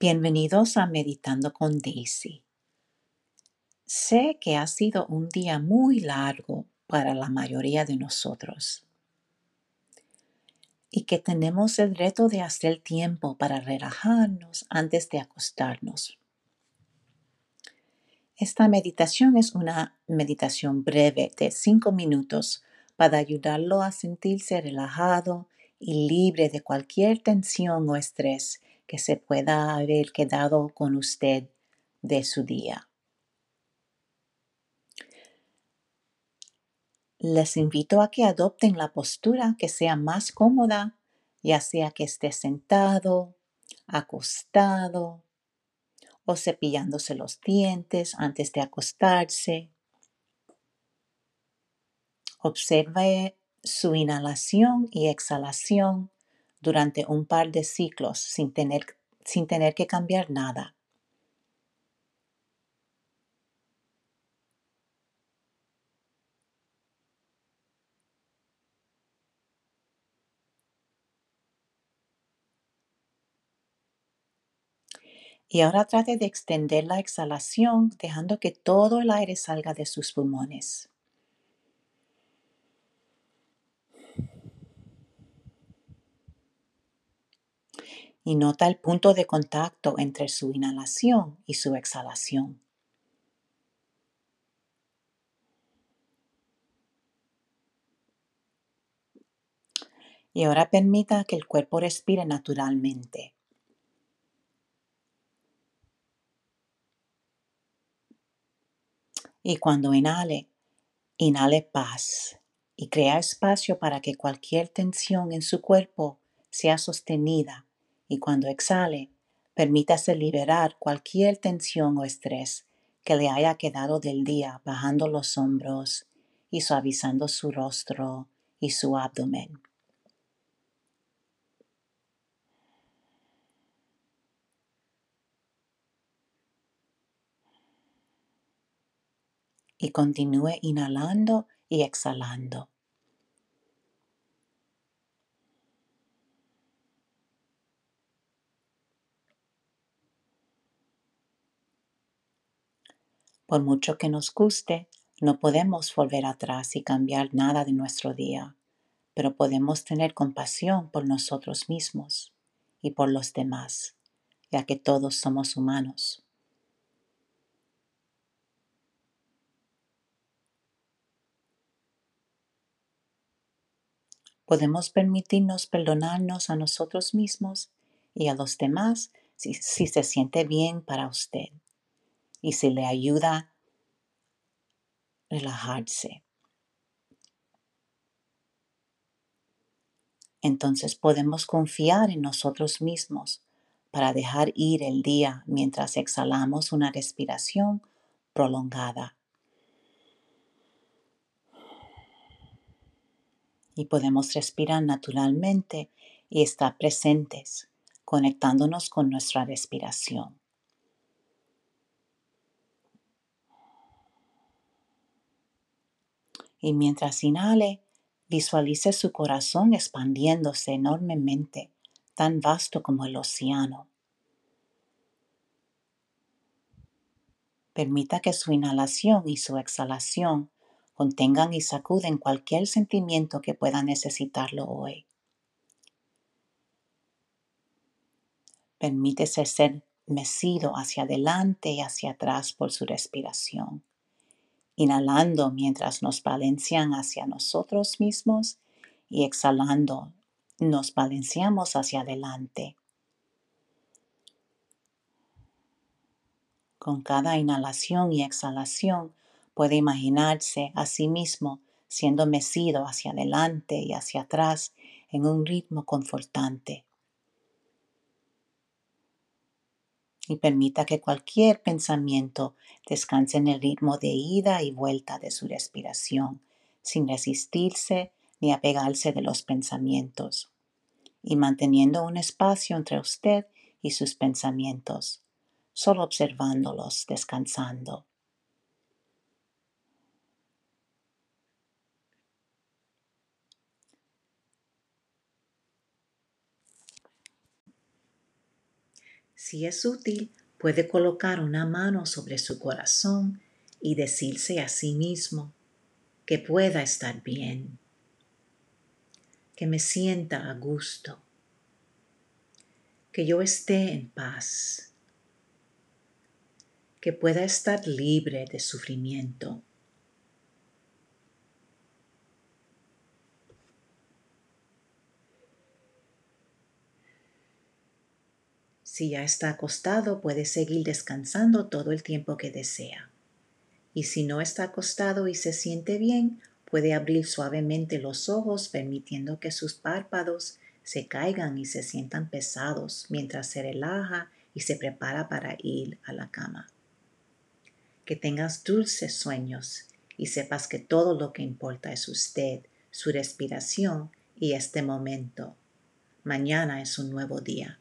Bienvenidos a Meditando con Daisy. Sé que ha sido un día muy largo para la mayoría de nosotros y que tenemos el reto de hacer tiempo para relajarnos antes de acostarnos. Esta meditación es una meditación breve de cinco minutos para ayudarlo a sentirse relajado y libre de cualquier tensión o estrés que se pueda haber quedado con usted de su día. Les invito a que adopten la postura que sea más cómoda, ya sea que esté sentado, acostado o cepillándose los dientes antes de acostarse. Observe su inhalación y exhalación durante un par de ciclos sin tener, sin tener que cambiar nada. Y ahora trate de extender la exhalación dejando que todo el aire salga de sus pulmones. Y nota el punto de contacto entre su inhalación y su exhalación. Y ahora permita que el cuerpo respire naturalmente. Y cuando inhale, inhale paz y crea espacio para que cualquier tensión en su cuerpo sea sostenida. Y cuando exhale, permítase liberar cualquier tensión o estrés que le haya quedado del día, bajando los hombros y suavizando su rostro y su abdomen. y continúe inhalando y exhalando. Por mucho que nos guste, no podemos volver atrás y cambiar nada de nuestro día, pero podemos tener compasión por nosotros mismos y por los demás, ya que todos somos humanos. Podemos permitirnos perdonarnos a nosotros mismos y a los demás si, se siente bien para usted y si le ayuda a relajarse. Entonces podemos confiar en nosotros mismos para dejar ir el día mientras exhalamos una respiración prolongada. y podemos respirar naturalmente y estar presentes, conectándonos con nuestra respiración. Y mientras inhale, visualice su corazón expandiéndose enormemente, tan vasto como el océano. Permita que su inhalación y su exhalación contengan y sacuden cualquier sentimiento que pueda necesitarlo hoy. Permítese ser mecido hacia adelante y hacia atrás por su respiración, inhalando mientras nos balancean hacia nosotros mismos y exhalando nos balanceamos hacia adelante. Con cada inhalación y exhalación Puede imaginarse a sí mismo siendo mecido hacia adelante y hacia atrás en un ritmo confortante. Y permita que cualquier pensamiento descanse en el ritmo de ida y vuelta de su respiración, sin resistirse ni apegarse de los pensamientos, y manteniendo un espacio entre usted y sus pensamientos, solo observándolos descansando. Si es útil, puede colocar una mano sobre su corazón y decirse a sí mismo que pueda estar bien, que me sienta a gusto, que yo esté en paz, que pueda estar libre de sufrimiento. Si ya está acostado, puede seguir descansando todo el tiempo que desea. Y si no está acostado y se siente bien, puede abrir suavemente los ojos permitiendo que sus párpados se caigan y se sientan pesados mientras se relaja y se prepara para ir a la cama. Que tengas dulces sueños y sepas que todo lo que importa es usted, su respiración y este momento. Mañana es un nuevo día.